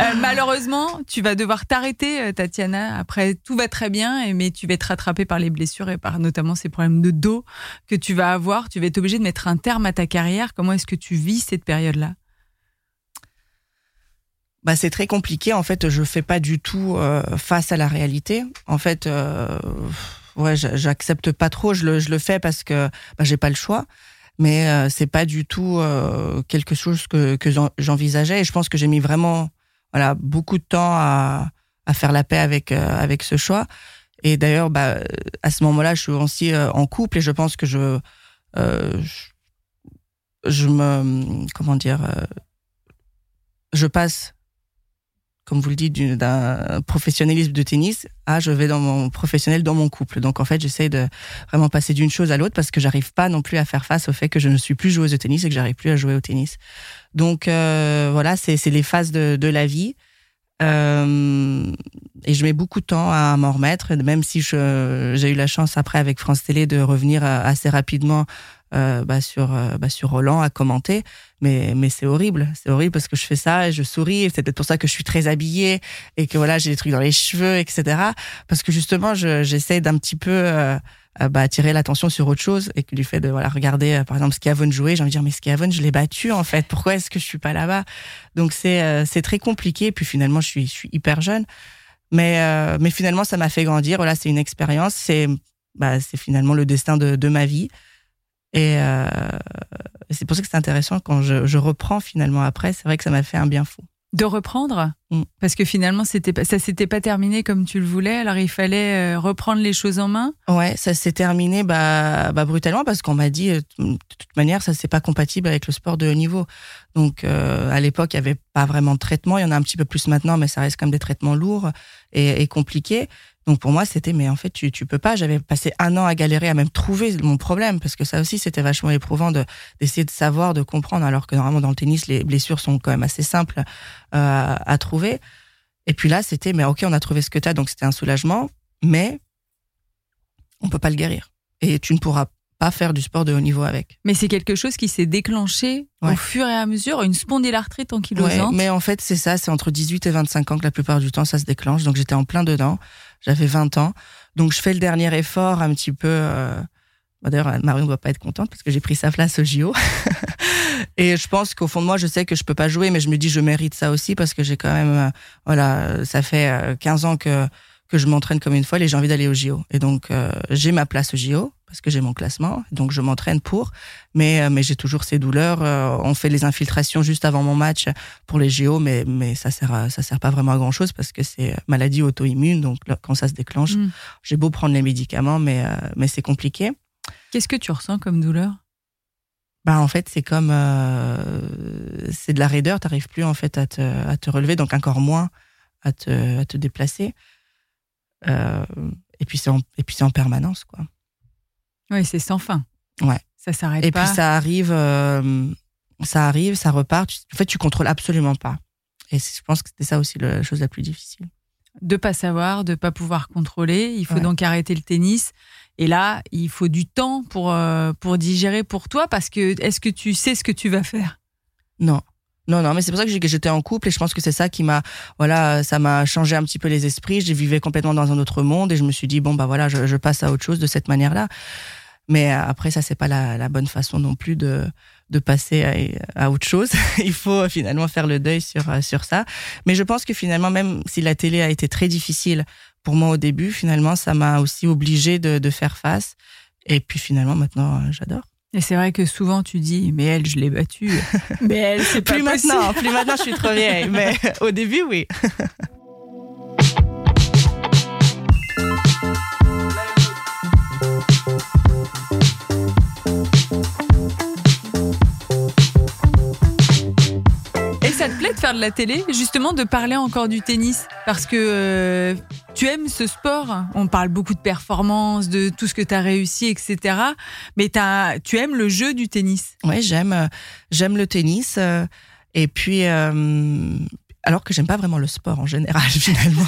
Euh, malheureusement, tu vas devoir t'arrêter, euh, Tatiana. Après, tout va très bien, mais tu vas être rattrapée par les blessures et par notamment ces problèmes de dos que tu vas avoir. Tu vas être obligé de mettre un terme à ta carrière. Comment est-ce que tu vis cette période-là? Bah, c'est très compliqué. En fait, je fais pas du tout euh, face à la réalité. En fait, euh, ouais, j'accepte pas trop. Je le, je le fais parce que bah, j'ai pas le choix. Mais euh, c'est pas du tout euh, quelque chose que, que j'envisageais. Et je pense que j'ai mis vraiment, voilà, beaucoup de temps à, à faire la paix avec avec ce choix. Et d'ailleurs, bah, à ce moment-là, je suis aussi en couple et je pense que je, je, je me, comment dire, je passe comme vous le dites, d'un professionnalisme de tennis à je vais dans mon professionnel dans mon couple. Donc en fait, j'essaie de vraiment passer d'une chose à l'autre parce que j'arrive pas non plus à faire face au fait que je ne suis plus joueuse de tennis et que j'arrive plus à jouer au tennis. Donc euh, voilà, c'est les phases de, de, la vie. Euh, et je mets beaucoup de temps à m'en remettre, même si j'ai eu la chance après avec France Télé de revenir euh, assez rapidement euh, bah, sur euh, bah, sur Roland à commenter. Mais mais c'est horrible, c'est horrible parce que je fais ça et je souris. C'est peut-être pour ça que je suis très habillée et que voilà j'ai des trucs dans les cheveux, etc. Parce que justement j'essaie d'un petit peu euh, bah, attirer l'attention sur autre chose et que du fait de voilà regarder par exemple Skavon jouer, j'ai envie de dire mais Skavon je l'ai battu en fait. Pourquoi est-ce que je suis pas là-bas? Donc c'est c'est très compliqué. Puis finalement je suis je suis hyper jeune. Mais, mais finalement, ça m'a fait grandir. Voilà, c'est une expérience. C'est bah, c'est finalement le destin de, de ma vie. Et euh, c'est pour ça que c'est intéressant quand je, je, reprends finalement après. C'est vrai que ça m'a fait un bien fou. De reprendre mm. Parce que finalement, c'était ça s'était pas terminé comme tu le voulais. Alors il fallait euh, reprendre les choses en main? Ouais, ça s'est terminé bah, bah, brutalement parce qu'on m'a dit euh, de toute manière ça c'est pas compatible avec le sport de haut niveau. Donc euh, à l'époque il y avait pas vraiment de traitement. Il y en a un petit peu plus maintenant, mais ça reste comme des traitements lourds et, et compliqués. Donc pour moi, c'était mais en fait tu tu peux pas. J'avais passé un an à galérer à même trouver mon problème parce que ça aussi c'était vachement éprouvant de d'essayer de savoir, de comprendre. Alors que normalement dans le tennis les blessures sont quand même assez simples euh, à trouver. Et puis là c'était mais ok on a trouvé ce que tu as donc c'était un soulagement, mais on peut pas le guérir et tu ne pourras pas faire du sport de haut niveau avec. Mais c'est quelque chose qui s'est déclenché au fur et à mesure, une spondylarthrite ankylosante. Ouais, mais en fait, c'est ça, c'est entre 18 et 25 ans que la plupart du temps ça se déclenche. Donc j'étais en plein dedans. J'avais 20 ans. Donc je fais le dernier effort un petit peu. Euh... D'ailleurs, Marion ne doit pas être contente parce que j'ai pris sa place au JO. et je pense qu'au fond de moi, je sais que je peux pas jouer, mais je me dis je mérite ça aussi parce que j'ai quand même, euh, voilà, ça fait 15 euh, ans que que je m'entraîne comme une folle et j'ai envie d'aller au JO. Et donc euh, j'ai ma place au JO parce que j'ai mon classement, donc je m'entraîne pour. Mais euh, mais j'ai toujours ces douleurs. Euh, on fait les infiltrations juste avant mon match pour les JO, mais mais ça sert ça sert pas vraiment à grand chose parce que c'est maladie auto-immune. Donc quand ça se déclenche, mm. j'ai beau prendre les médicaments, mais euh, mais c'est compliqué. Qu'est-ce que tu ressens comme douleur? Bah en fait c'est comme c'est de la raideur. T'arrives plus en fait à te à te relever, donc encore moins à te à te déplacer. et puis c'est en, et puis c'est en permanence quoi. Oui, c'est sans fin. Ouais. Ça s'arrête pas. Et puis ça arrive, euh, ça arrive, ça repart. En fait, tu contrôles absolument pas. Et je pense que c'était ça aussi la chose la plus difficile. De pas savoir, de pas pouvoir contrôler. Il faut donc arrêter le tennis. Et là, il faut du temps pour euh, pour digérer pour toi parce que est-ce que tu sais ce que tu vas faire? Non. Non, non, mais c'est pour ça que j'étais en couple et je pense que c'est ça qui m'a, voilà, ça m'a changé un petit peu les esprits. Je vivais complètement dans un autre monde et je me suis dit bon bah voilà, je, je passe à autre chose de cette manière-là. Mais après ça c'est pas la, la, bonne façon non plus de de passer à, à autre chose. Il faut finalement faire le deuil sur sur ça. Mais je pense que finalement même si la télé a été très difficile pour moi au début, finalement ça m'a aussi obligé de, de faire face. Et puis finalement maintenant j'adore. Et c'est vrai que souvent tu dis, mais elle, je l'ai battue. mais elle, c'est pas plus maintenant. Plus maintenant, je suis trop vieille. Mais au début, oui. ça te plaît de faire de la télé, justement de parler encore du tennis? Parce que euh, tu aimes ce sport? On parle beaucoup de performance, de tout ce que tu as réussi, etc. Mais as, tu aimes le jeu du tennis? Oui, j'aime, euh, j'aime le tennis. Euh, et puis, alors que j'aime pas vraiment le sport en général finalement.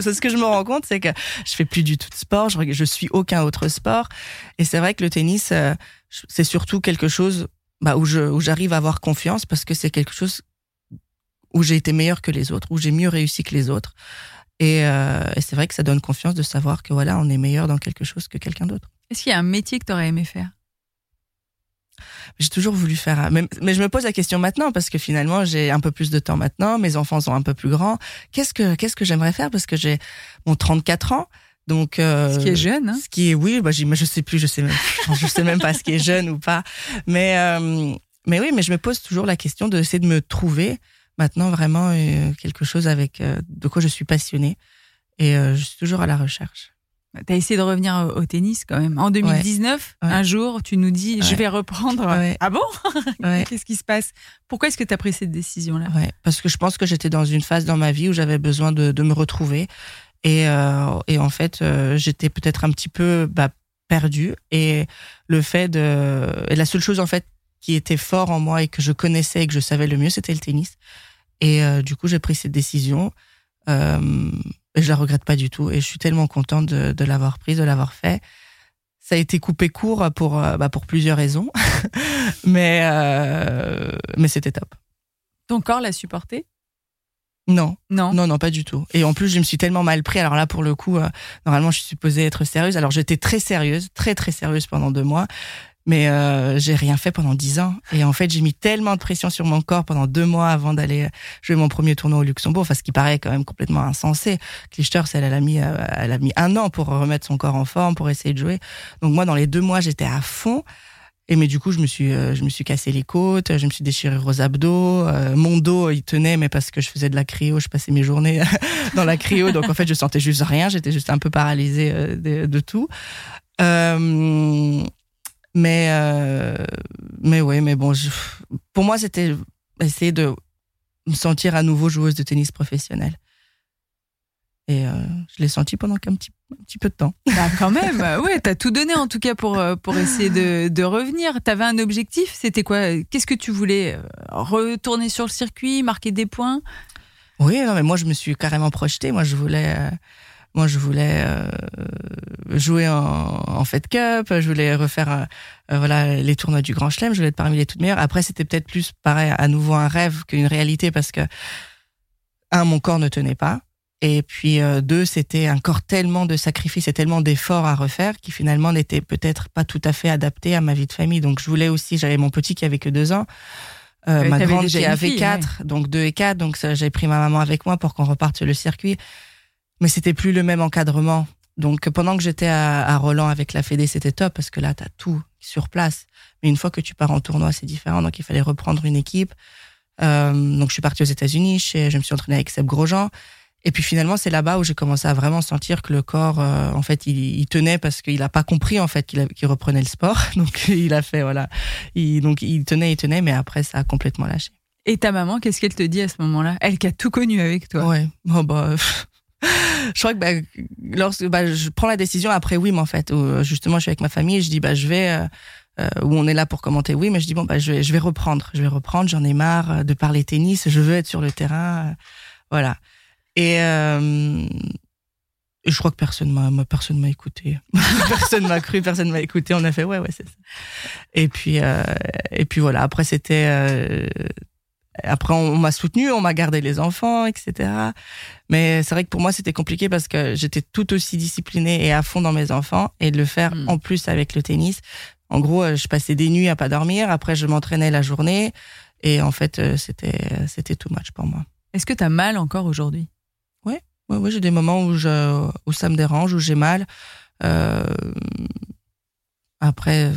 c'est ce que je me rends compte, c'est que je fais plus du tout de sport, je, suis aucun autre sport. Et c'est vrai que le tennis, c'est surtout quelque chose bah, où où j'arrive à avoir confiance parce que c'est quelque chose où j'ai été meilleur que les autres, où j'ai mieux réussi que les autres. Et, euh, et c'est vrai que ça donne confiance de savoir que voilà, on est meilleur dans quelque chose que quelqu'un d'autre. Est-ce qu'il y a un métier que tu aurais aimé faire? J'ai toujours voulu faire, mais, mais, je me pose la question maintenant parce que finalement j'ai un peu plus de temps maintenant, mes enfants sont un peu plus grands. Qu'est-ce que qu'est-ce que j'aimerais faire? Parce que j'ai mon 34 ans, donc euh, ce qui est jeune, hein ce qui est oui, bah je sais plus, je sais même, je sais même pas ce qui est jeune ou pas, mais euh, mais oui, mais je me pose toujours la question de essayer de me trouver maintenant vraiment euh, quelque chose avec euh, de quoi je suis passionnée et euh, je suis toujours à la recherche. Tu as essayé de revenir au, tennis quand même. En 2019, un jour, tu nous dis je vais reprendre. Ah bon? Qu'est-ce qui se passe? Pourquoi est-ce que tu as pris cette décision-là? Parce que je pense que j'étais dans une phase dans ma vie où j'avais besoin de, de, me retrouver. Et, et en fait, j'étais peut-être un petit peu bah, perdue. Et le fait de. Et la seule chose, en fait, qui était fort en moi et que je connaissais et que je savais le mieux, c'était le tennis. Et euh, du coup, j'ai pris cette décision. Euh, et je la regrette pas du tout. Et je suis tellement contente de, de l'avoir prise, de l'avoir fait. Ça a été coupé court pour, euh, bah, pour plusieurs raisons. mais euh, mais c'était top. Ton corps l'a supporté? Non. Non. Non, non, pas du tout. Et en plus, je me suis tellement mal pris. Alors là, pour le coup, euh, normalement, je suis supposée être sérieuse. Alors j'étais très sérieuse, très très sérieuse pendant deux mois. Mais euh, j'ai rien fait pendant dix ans. Et en fait, j'ai mis tellement de pression sur mon corps pendant deux mois avant d'aller jouer mon premier tournoi au Luxembourg, enfin, ce qui paraît quand même complètement insensé. Clijsters, elle, elle a mis, euh, elle a mis un an pour remettre son corps en forme, pour essayer de jouer. Donc moi, dans les deux mois, j'étais à fond. Et mais du coup, je me suis, euh, je me suis cassé les côtes, je me suis déchiré aux abdos, euh, mon dos il tenait, mais parce que je faisais de la cryo, je passais mes journées dans la cryo, donc en fait je sentais juste rien, j'étais juste un peu paralysée euh, de, de, tout. Euh, mais euh, mais ouais, mais bon, je, pour moi c'était essayer de me sentir à nouveau joueuse de tennis professionnelle. Et euh, je l'ai senti pendant qu'un petit, un petit peu de temps. Bah quand même, ouais, t'as tout donné en tout cas pour, pour essayer de, de revenir. T'avais un objectif, c'était quoi? Qu'est-ce que tu voulais Retourner sur le circuit, marquer des points? Oui, non, mais moi je me suis carrément projetée. Moi je voulais, euh, moi je voulais euh, jouer en, en Fed Cup, je voulais refaire euh, voilà les tournois du Grand Chelem, je voulais être parmi les toutes meilleures. Après c'était peut-être plus pareil à nouveau un rêve qu'une réalité parce que un mon corps ne tenait pas. Et puis euh, deux, c'était un corps tellement de sacrifices et tellement d'efforts à refaire qui finalement n'était peut-être pas tout à fait adapté à ma vie de famille. Donc je voulais aussi, j'avais mon petit qui avait que deux ans, euh, ma grande qui avait fille, quatre, ouais. donc deux et quatre. Donc j'ai pris ma maman avec moi pour qu'on reparte sur le circuit. Mais c'était plus le même encadrement. Donc pendant que j'étais à, à, Roland avec la Fédé, c'était top parce que là t'as tout sur place. Mais une fois que tu pars en tournoi, c'est différent. Donc il fallait reprendre une équipe. Euh, donc je suis partie aux États-Unis, je me suis entraînée avec Seb Grosjean. Et puis finalement, c'est là-bas où j'ai commencé à vraiment sentir que le corps, euh, en fait, il, il, tenait parce qu'il a pas compris en fait qu'il qu reprenait le sport. Donc il a fait voilà, il, donc il tenait, il tenait, mais après ça a complètement lâché. Et ta maman, qu'est-ce qu'elle te dit à ce moment-là? Elle qui a tout connu avec toi. Ouais. Oh bah. Je crois que bah, lorsque bah, je prends la décision après oui, mais en fait, où, justement, je suis avec ma famille, et je dis bah je vais. Euh, euh, où on est là pour commenter, oui, mais je dis bon bah je vais, je vais reprendre, je vais reprendre, j'en ai marre de parler tennis, je veux être sur le terrain, voilà. Et euh, je crois que personne m'a personne m'a écouté, personne m'a cru, personne m'a écouté. On a fait ouais ouais c'est ça. Et puis euh, et puis voilà. Après c'était euh, après on, m'a soutenu, on m'a gardé les enfants, etc. Mais c'est vrai que pour moi c'était compliqué parce que j'étais tout aussi disciplinée et à fond dans mes enfants et de le faire mmh. en plus avec le tennis. En gros, je passais des nuits à pas dormir. Après, je m'entraînais la journée et en fait c'était c'était too much pour moi. Est-ce que tu as mal encore aujourd'hui? Ouais, ouais, ouais j'ai des moments où, je, où ça me dérange, où j'ai mal. Euh, après,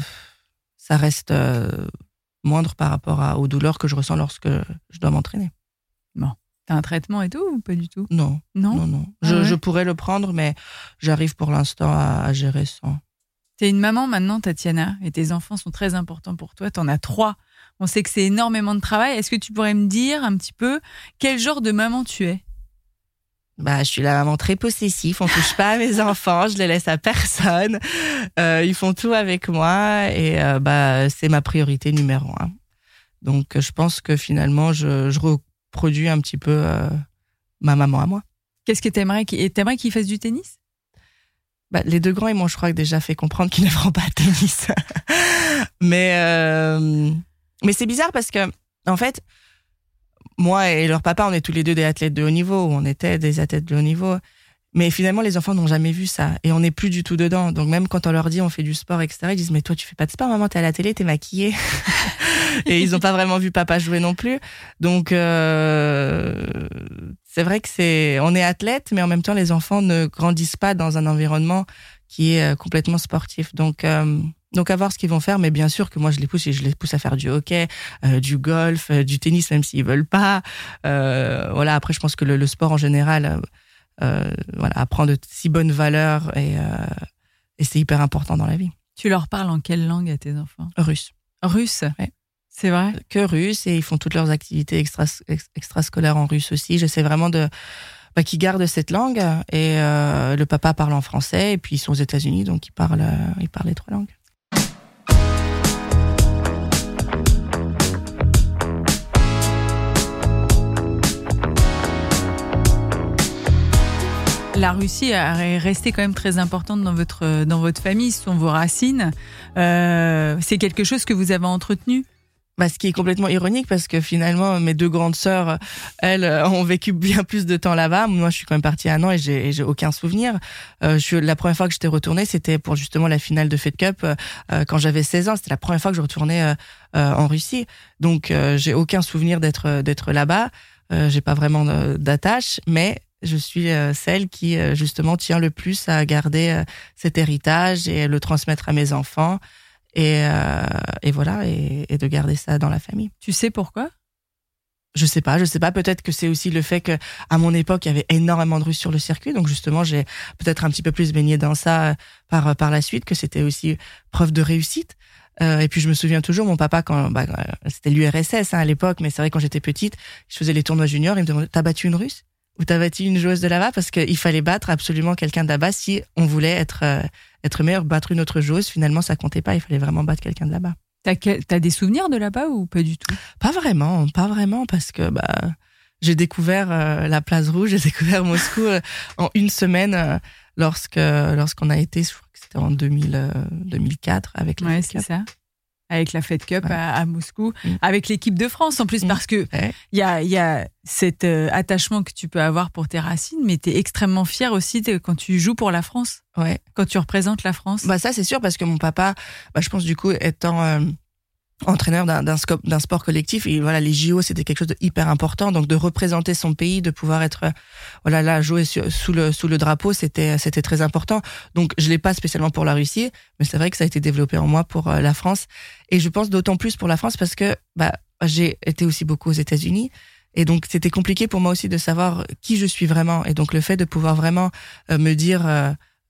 ça reste euh, moindre par rapport à, aux douleurs que je ressens lorsque je dois m'entraîner. Bon. T'as un traitement et tout ou pas du tout? Non. Non, non, non. Je, ah ouais? je pourrais le prendre, mais j'arrive pour l'instant à, à, gérer sans. T'es une maman maintenant, Tatiana, et tes enfants sont très importants pour toi. T'en as trois. On sait que c'est énormément de travail. Est-ce que tu pourrais me dire un petit peu quel genre de maman tu es? Bah, je suis la maman très possessive. On touche pas à mes enfants, je les laisse à personne. Euh, ils font tout avec moi et euh, bah c'est ma priorité numéro un. Donc, je pense que finalement, je, je reproduis un petit peu euh, ma maman à moi. Qu'est-ce que t'aimerais qu'ils t'aimerais qu'ils fassent du tennis? Bah, les deux grands, ils m'ont, je crois, déjà fait comprendre qu'ils ne feront pas de tennis. mais euh, mais c'est bizarre parce que en fait moi et leur papa, on est tous les deux des athlètes de haut niveau, on était des athlètes de haut niveau. Mais finalement, les enfants n'ont jamais vu ça et on n'est plus du tout dedans. Donc même quand on leur dit on fait du sport, etc., ils disent mais toi tu fais pas de sport, maman, t'es à la télé, t'es maquillée. et ils n'ont pas vraiment vu papa jouer non plus. Donc euh, c'est vrai que c'est, on est athlète, mais en même temps les enfants ne grandissent pas dans un environnement qui est complètement sportif. Donc euh, donc à voir ce qu'ils vont faire, mais bien sûr que moi je les pousse et je les pousse à faire du hockey, euh, du golf, euh, du tennis même s'ils veulent pas. Euh, voilà. Après, je pense que le, le sport en général, euh, voilà, apprend de si bonnes valeurs et, et c'est hyper important dans la vie. Tu leur parles en quelle langue à tes enfants? Russe. Russe? Ouais. C'est vrai? Que russe et ils font toutes leurs activités extra extrascolaires en russe aussi. J'essaie vraiment de bah, qui gardent cette langue et euh, le papa parle en français et puis ils sont aux États-Unis donc ils parlent ils parlent les trois langues. La Russie est restée quand même très importante dans votre, dans votre famille, ce sont vos racines. Euh, c'est quelque chose que vous avez entretenu? Bah, ce qui est complètement ironique parce que finalement mes deux grandes sœurs, elles, ont vécu bien plus de temps là-bas. Moi, je suis quand même partie un an et j'ai, aucun souvenir. Euh, la première fois que j'étais retournée, c'était pour justement la finale de Fed Cup euh, quand j'avais 16 ans. C'était la première fois que je retournais euh, euh en Russie. Donc, euh, j'ai aucun souvenir d'être d'être là-bas. Euh, j'ai pas vraiment d'attache, mais je suis celle qui justement tient le plus à garder cet héritage et le transmettre à mes enfants et, euh, et voilà et, et, de garder ça dans la famille. Tu sais pourquoi? Je sais pas, je sais pas. Peut-être que c'est aussi le fait que à mon époque il y avait énormément de Russes sur le circuit, donc justement j'ai peut-être un petit peu plus baigné dans ça par par la suite, que c'était aussi preuve de réussite. Euh, et puis je me souviens toujours, mon papa, quand bah, c'était l'URSS hein, à l'époque, mais c'est vrai quand j'étais petite, je faisais les tournois juniors, il me demandait t'as battu une Russe? Ou t'as battu une joueuse de là-bas? Parce qu'il fallait battre absolument quelqu'un de là-bas si on voulait être euh, être meilleur, battre une autre joueuse, finalement, ça comptait pas. Il fallait vraiment battre quelqu'un de là-bas. T'as, as des souvenirs de là-bas ou pas du tout? Pas vraiment, pas vraiment, parce que bah j'ai découvert euh, la Place Rouge, j'ai découvert Moscou euh, en une semaine euh, lorsque lorsqu'on a été, je crois que c'était en 2000, 2004 avec la ouais, c'est ça avec la Fed Cup à, Moscou, mm. avec l'équipe de France en plus, mm. parce que il y, a, y a cet euh, attachement que tu peux avoir pour tes racines, mais tu es extrêmement fier aussi quand tu joues pour la France, ouais. quand tu représentes la France. Bah ça c'est sûr, parce que mon papa, bah, je pense du coup étant euh, entraîneur d'un sport collectif. Et voilà les JO c'était quelque chose de hyper important. Donc de représenter son pays de pouvoir être euh, voilà là jouer sous le sous le drapeau c'était c'était très important. Donc je l'ai pas spécialement pour la Russie mais c'est vrai que ça a été développé en moi pour euh, la France. Et je pense d'autant plus pour la France parce que bah j'ai été aussi beaucoup aux États-Unis. Et donc c'était compliqué pour moi aussi de savoir qui je suis vraiment. Et donc le fait de pouvoir vraiment euh, me dire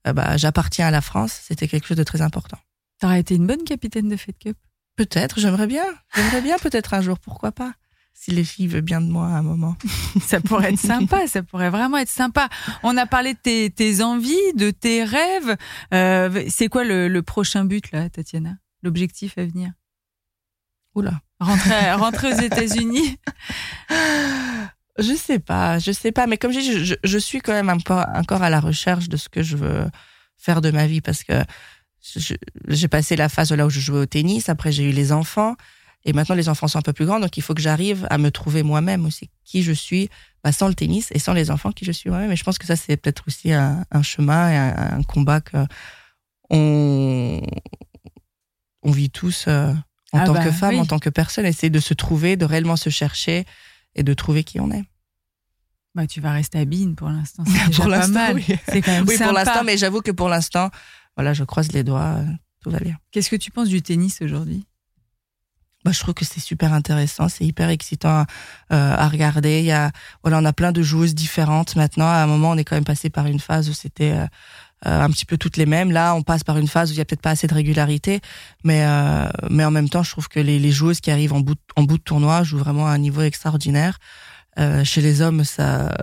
bah j'appartiens à la France c'était quelque chose de très important. T'aurais été une bonne capitaine de Fed Cup Peut-être, j'aimerais bien. J'aimerais bien peut-être un jour, pourquoi pas si les filles veulent bien de moi à un moment. ça pourrait être sympa, ça pourrait vraiment être sympa. On a parlé de tes, tes envies, de tes rêves. Euh, c'est quoi le, le, prochain but là, Tatiana? L'objectif à venir? Oula. Rentrer, rentrer aux États-Unis? Je sais pas, je sais pas. Mais comme je dis, je, je suis quand même encore, encore à la recherche de ce que je veux faire de ma vie parce que j'ai passé la phase là où je jouais au tennis. Après, j'ai eu les enfants. Et maintenant, les enfants sont un peu plus grands. Donc, il faut que j'arrive à me trouver moi-même aussi. Qui je suis, bah, sans le tennis et sans les enfants, qui je suis moi-même. Et je pense que ça, c'est peut-être aussi un, un, chemin et un, combat que on, on vit tous euh, en ah tant bah, que femme, en tant que personne. Essayer de se trouver, de réellement se chercher et de trouver qui on est. Bah, tu vas rester à Bine pour l'instant. C'est pour pas mal. Oui, c'est quand même oui pour l'instant, mais j'avoue que pour l'instant, voilà, je croise les doigts, euh, tout va bien. Qu'est-ce que tu penses du tennis aujourd'hui? Bah, je trouve que c'est super intéressant, c'est hyper excitant euh, à regarder. Il y a, voilà, on a plein de joueuses différentes maintenant. À un moment, on est quand même passé par une phase où c'était euh, un petit peu toutes les mêmes. Là, on passe par une phase où il y a peut-être pas assez de régularité, mais mais en même temps, je trouve que les, les joueuses qui arrivent en bout de, en bout de tournoi jouent vraiment à un niveau extraordinaire. Euh, chez les hommes, ça,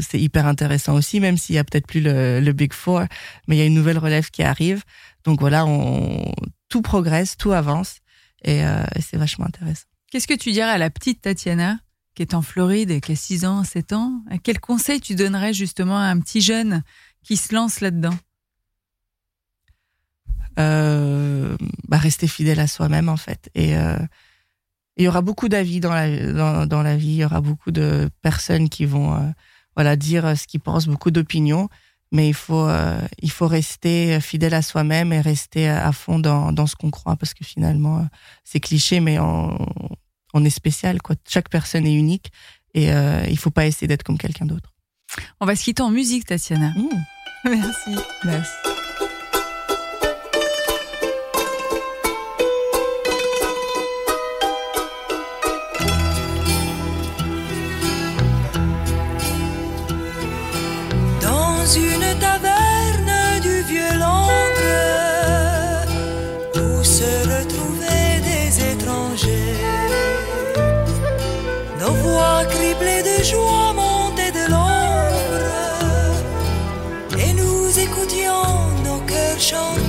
c'est hyper intéressant aussi, même s'il y a peut-être plus le, le, Big Four, mais il y a une nouvelle relève qui arrive. Donc voilà, on, tout progresse, tout avance, et, euh, c'est vachement intéressant. Qu'est-ce que tu dirais à la petite Tatiana, qui est en Floride et qui a 6 ans, 7 ans? Quel conseil tu donnerais justement à un petit jeune qui se lance là-dedans? Euh, bah Rester fidèle à soi-même, en fait, et euh, il y aura beaucoup d'avis dans la, dans, dans, la vie, il y aura beaucoup de personnes qui vont euh, voilà dire euh, ce qu'ils pensent, beaucoup d'opinions, mais il faut euh, il faut rester fidèle à soi-même et rester à fond dans, dans ce qu'on croit parce que finalement c'est cliché mais on, on est spécial quoi. Chaque personne est unique et il faut pas essayer d'être comme quelqu'un d'autre. On va se quitter en musique Tatiana. Mmh. Merci. Merci. Joie montait de l'ombre et nous écoutions nos cœurs chanter.